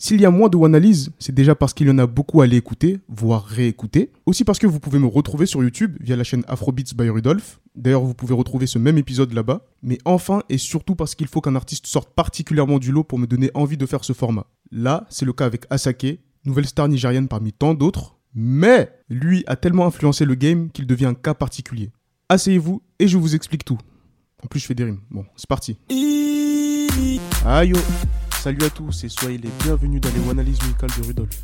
S'il y a moins de Wanalyse, c'est déjà parce qu'il y en a beaucoup à aller écouter, voire réécouter. Aussi parce que vous pouvez me retrouver sur YouTube via la chaîne Afrobeats by Rudolph. D'ailleurs, vous pouvez retrouver ce même épisode là-bas. Mais enfin, et surtout parce qu'il faut qu'un artiste sorte particulièrement du lot pour me donner envie de faire ce format. Là, c'est le cas avec Asake, nouvelle star nigérienne parmi tant d'autres. Mais lui a tellement influencé le game qu'il devient un cas particulier. Asseyez-vous et je vous explique tout. En plus, je fais des rimes. Bon, c'est parti. Aïe oh. Salut à tous et soyez les bienvenus dans les analyses musicales de Rudolf.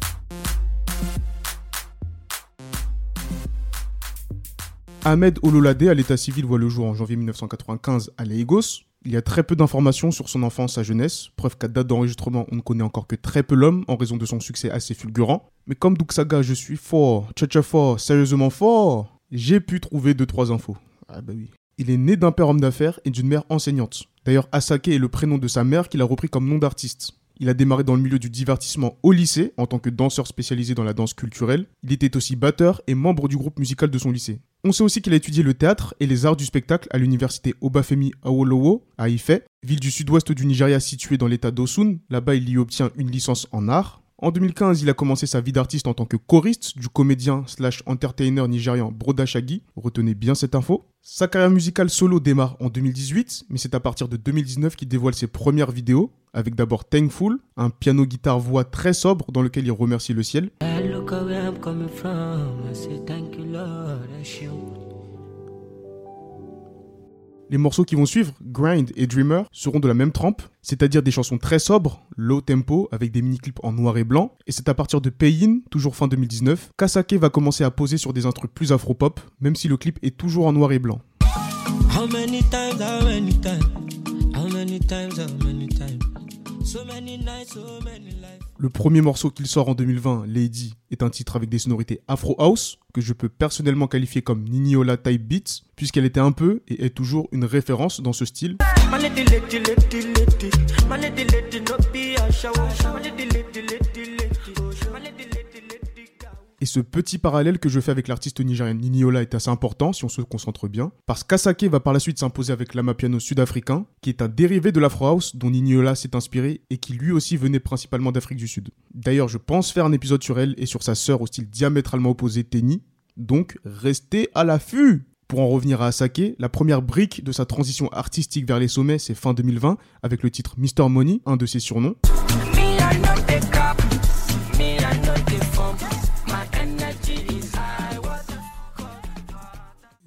Ahmed Ololade à l'état civil voit le jour en janvier 1995 à Lagos. Il y a très peu d'informations sur son enfance, sa jeunesse, preuve qu'à date d'enregistrement, on ne connaît encore que très peu l'homme en raison de son succès assez fulgurant. Mais comme Duxaga, je suis fort, tcha fort, sérieusement fort, j'ai pu trouver 2-3 infos. Ah bah oui. Il est né d'un père homme d'affaires et d'une mère enseignante. D'ailleurs, Asake est le prénom de sa mère qu'il a repris comme nom d'artiste. Il a démarré dans le milieu du divertissement au lycée en tant que danseur spécialisé dans la danse culturelle. Il était aussi batteur et membre du groupe musical de son lycée. On sait aussi qu'il a étudié le théâtre et les arts du spectacle à l'université Obafemi Awolowo à Ife, ville du sud-ouest du Nigeria située dans l'état d'Osun. Là-bas, il y obtient une licence en art. En 2015, il a commencé sa vie d'artiste en tant que choriste du comédien slash entertainer nigérian Broda Shaggy. Retenez bien cette info. Sa carrière musicale solo démarre en 2018, mais c'est à partir de 2019 qu'il dévoile ses premières vidéos, avec d'abord Thankful, un piano-guitare-voix très sobre dans lequel il remercie le ciel. Les morceaux qui vont suivre, Grind et Dreamer, seront de la même trempe, c'est-à-dire des chansons très sobres, low tempo, avec des mini-clips en noir et blanc. Et c'est à partir de Payin, toujours fin 2019, qu'Asake va commencer à poser sur des instruments plus afro-pop, même si le clip est toujours en noir et blanc. Le premier morceau qu'il sort en 2020, Lady, est un titre avec des sonorités Afro House, que je peux personnellement qualifier comme Niniola type beats, puisqu'elle était un peu et est toujours une référence dans ce style. Et ce petit parallèle que je fais avec l'artiste nigérien Niniola est assez important si on se concentre bien, parce qu'Asake va par la suite s'imposer avec l'amapiano sud-africain, qui est un dérivé de l'Afro House dont Niniola s'est inspiré et qui lui aussi venait principalement d'Afrique du Sud. D'ailleurs, je pense faire un épisode sur elle et sur sa sœur au style diamétralement opposé Tenny, donc restez à l'affût pour en revenir à Asake, la première brique de sa transition artistique vers les sommets, c'est fin 2020, avec le titre Mr. Money, un de ses surnoms.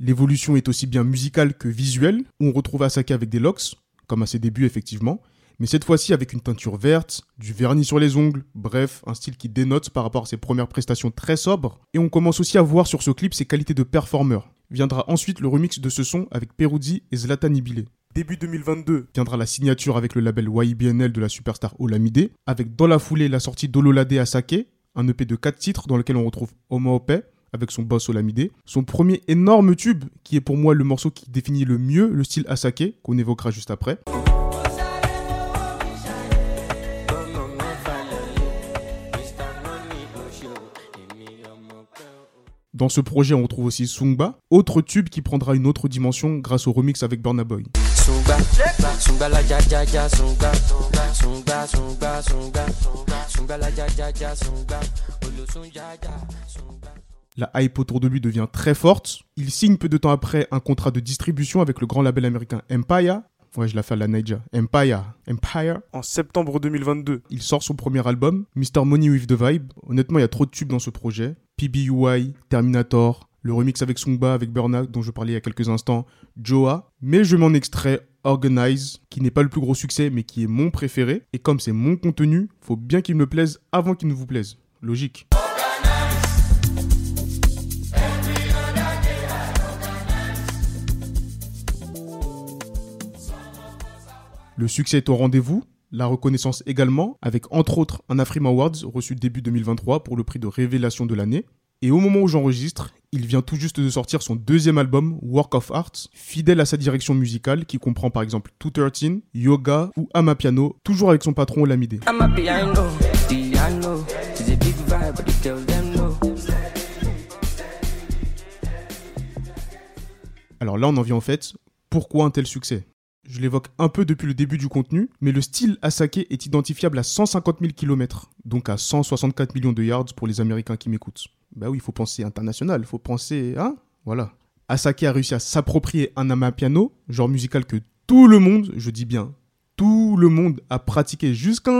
L'évolution est aussi bien musicale que visuelle, où on retrouve Asaka avec des locks, comme à ses débuts effectivement, mais cette fois-ci avec une teinture verte, du vernis sur les ongles, bref, un style qui dénote par rapport à ses premières prestations très sobres, et on commence aussi à voir sur ce clip ses qualités de performeur. Viendra ensuite le remix de ce son avec Peruzzi et Zlatan Ibile. Début 2022 viendra la signature avec le label YBNL de la superstar Olamide, avec dans la foulée la sortie d'Ololade Asake, un EP de 4 titres dans lequel on retrouve Ope, avec son boss Olamide. Son premier énorme tube, qui est pour moi le morceau qui définit le mieux le style Asake, qu'on évoquera juste après. Dans ce projet, on retrouve aussi Sungba, autre tube qui prendra une autre dimension grâce au remix avec Burna Boy. La hype autour de lui devient très forte. Il signe peu de temps après un contrat de distribution avec le grand label américain Empire. Ouais, je la fais à la Niger. Empire. Empire. En septembre 2022, il sort son premier album, Mr. Money with the Vibe. Honnêtement, il y a trop de tubes dans ce projet. PBUI, Terminator, le remix avec Sungba, avec Burnout, dont je parlais il y a quelques instants, Joa. Mais je m'en extrais Organize, qui n'est pas le plus gros succès, mais qui est mon préféré. Et comme c'est mon contenu, faut bien qu'il me plaise avant qu'il ne vous plaise. Logique. Le succès est au rendez-vous, la reconnaissance également, avec entre autres un Afrima Awards reçu début 2023 pour le prix de révélation de l'année. Et au moment où j'enregistre, il vient tout juste de sortir son deuxième album, Work of Art, fidèle à sa direction musicale qui comprend par exemple 213, Yoga ou Amapiano, toujours avec son patron Olamide. Alors là, on en vient en fait, pourquoi un tel succès? Je l'évoque un peu depuis le début du contenu, mais le style Asake est identifiable à 150 000 km, donc à 164 millions de yards pour les Américains qui m'écoutent. Bah oui, il faut penser international, il faut penser, hein Voilà. Asake a réussi à s'approprier un amapiano, genre musical que tout le monde, je dis bien tout le monde a pratiqué jusqu'à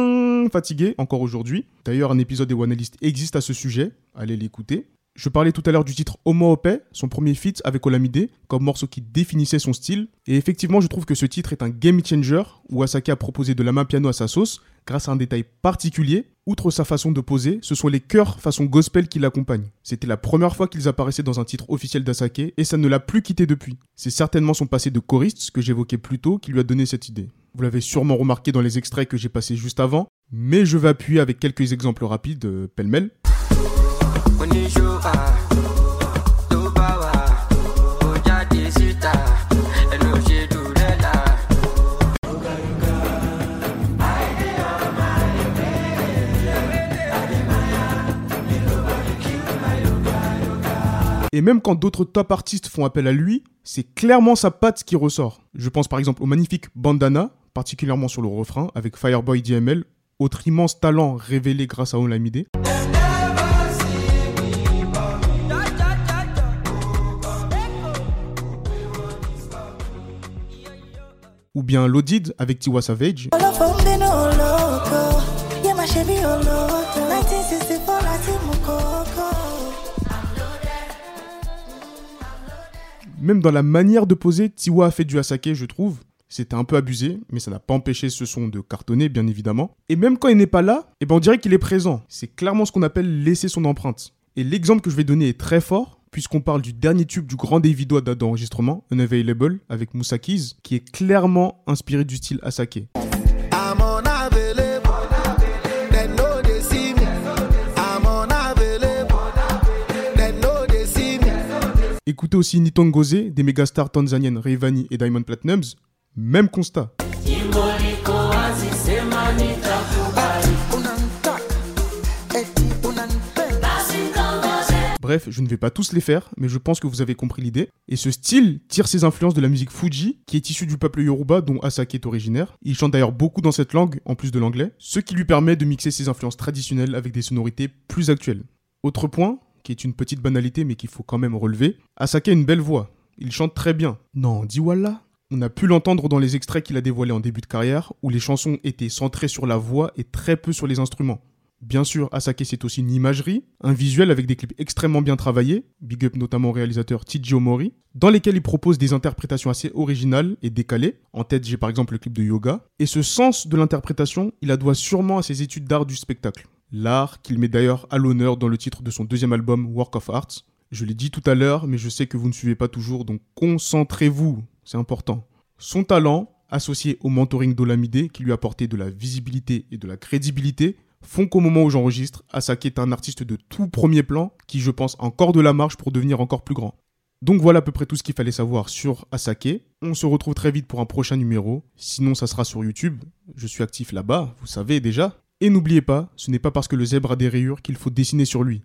fatigué encore aujourd'hui. D'ailleurs, un épisode des Wanalistes existe à ce sujet. Allez l'écouter. Je parlais tout à l'heure du titre Homo Ope, son premier feat avec Olamide, comme morceau qui définissait son style. Et effectivement, je trouve que ce titre est un game changer, où Asake a proposé de la main piano à sa sauce, grâce à un détail particulier. Outre sa façon de poser, ce sont les chœurs façon gospel qui l'accompagnent. C'était la première fois qu'ils apparaissaient dans un titre officiel d'Asake, et ça ne l'a plus quitté depuis. C'est certainement son passé de choriste, ce que j'évoquais plus tôt, qui lui a donné cette idée. Vous l'avez sûrement remarqué dans les extraits que j'ai passés juste avant, mais je vais appuyer avec quelques exemples rapides, euh, pêle-mêle. Et même quand d'autres top artistes font appel à lui, c'est clairement sa patte qui ressort. Je pense par exemple au magnifique Bandana, particulièrement sur le refrain, avec Fireboy DML, autre immense talent révélé grâce à Olamide. Ou bien Lodid avec Tiwa Savage. Même dans la manière de poser, Tiwa a fait du Asake, je trouve. C'était un peu abusé, mais ça n'a pas empêché ce son de cartonner, bien évidemment. Et même quand il n'est pas là, eh ben on dirait qu'il est présent. C'est clairement ce qu'on appelle laisser son empreinte. Et l'exemple que je vais donner est très fort, puisqu'on parle du dernier tube du grand Davido à date d'enregistrement, Unavailable, avec Moussa Keys, qui est clairement inspiré du style Asake. Écoutez aussi Nitongoze des mégastars tanzaniennes Rayvanny et Diamond Platinums. Même constat. Bref, je ne vais pas tous les faire, mais je pense que vous avez compris l'idée. Et ce style tire ses influences de la musique Fuji, qui est issue du peuple Yoruba dont Asake est originaire. Il chante d'ailleurs beaucoup dans cette langue, en plus de l'anglais, ce qui lui permet de mixer ses influences traditionnelles avec des sonorités plus actuelles. Autre point, qui est une petite banalité mais qu'il faut quand même relever. Asake a une belle voix. Il chante très bien. Non, dis voilà. On a pu l'entendre dans les extraits qu'il a dévoilés en début de carrière, où les chansons étaient centrées sur la voix et très peu sur les instruments. Bien sûr, Asake c'est aussi une imagerie, un visuel avec des clips extrêmement bien travaillés, big up notamment au réalisateur Tiji Omori, dans lesquels il propose des interprétations assez originales et décalées. En tête, j'ai par exemple le clip de Yoga. Et ce sens de l'interprétation, il la doit sûrement à ses études d'art du spectacle. L'art qu'il met d'ailleurs à l'honneur dans le titre de son deuxième album Work of Art. Je l'ai dit tout à l'heure, mais je sais que vous ne suivez pas toujours, donc concentrez-vous, c'est important. Son talent, associé au mentoring d'Olamide, qui lui a apporté de la visibilité et de la crédibilité, font qu'au moment où j'enregistre, Asake est un artiste de tout premier plan, qui je pense encore de la marche pour devenir encore plus grand. Donc voilà à peu près tout ce qu'il fallait savoir sur Asake. On se retrouve très vite pour un prochain numéro. Sinon, ça sera sur YouTube. Je suis actif là-bas, vous savez déjà. Et n'oubliez pas, ce n'est pas parce que le zèbre a des rayures qu'il faut dessiner sur lui.